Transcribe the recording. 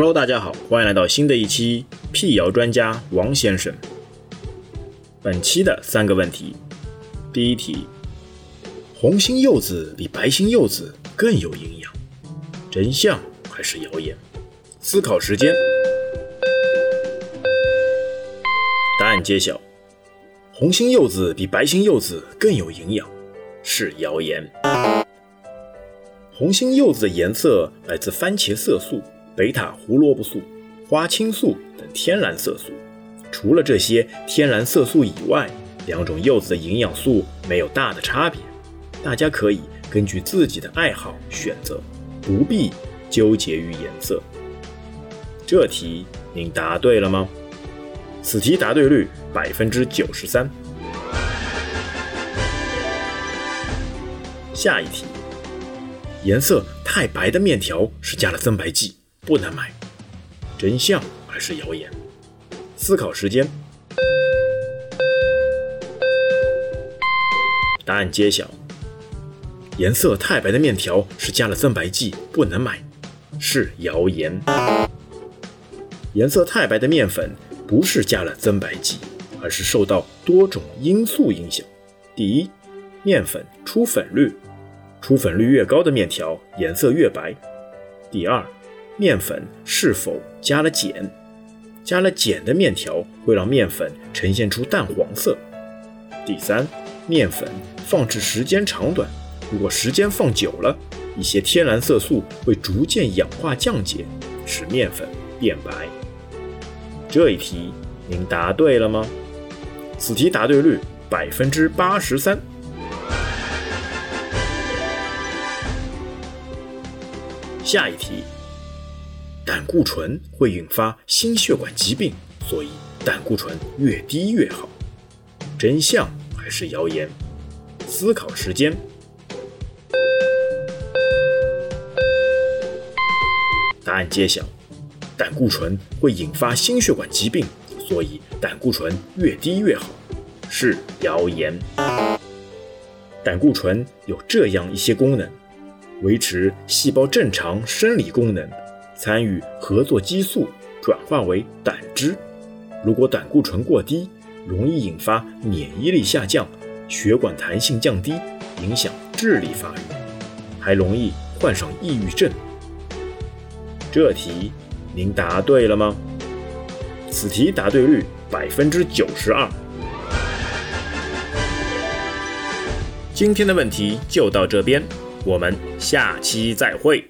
Hello，大家好，欢迎来到新的一期辟谣专家王先生。本期的三个问题，第一题：红心柚子比白心柚子更有营养，真相还是谣言？思考时间，答案揭晓：红心柚子比白心柚子更有营养，是谣言。红心柚子的颜色来自番茄色素、贝塔胡萝卜素、花青素等天然色素。除了这些天然色素以外，两种柚子的营养素没有大的差别。大家可以根据自己的爱好选择，不必纠结于颜色。这题您答对了吗？此题答对率百分之九十三。下一题。颜色太白的面条是加了增白剂，不能买。真相还是谣言？思考时间。答案揭晓：颜色太白的面条是加了增白剂，不能买，是谣言。颜色太白的面粉不是加了增白剂，而是受到多种因素影响。第一，面粉出粉率。出粉率越高的面条颜色越白。第二，面粉是否加了碱？加了碱的面条会让面粉呈现出淡黄色。第三，面粉放置时间长短，如果时间放久了，一些天然色素会逐渐氧化降解，使面粉变白。这一题您答对了吗？此题答对率百分之八十三。下一题，胆固醇会引发心血管疾病，所以胆固醇越低越好。真相还是谣言？思考时间。答案揭晓：胆固醇会引发心血管疾病，所以胆固醇越低越好，是谣言。胆固醇有这样一些功能。维持细胞正常生理功能，参与合作激素转化为胆汁。如果胆固醇过低，容易引发免疫力下降、血管弹性降低，影响智力发育，还容易患上抑郁症。这题您答对了吗？此题答对率百分之九十二。今天的问题就到这边。我们下期再会。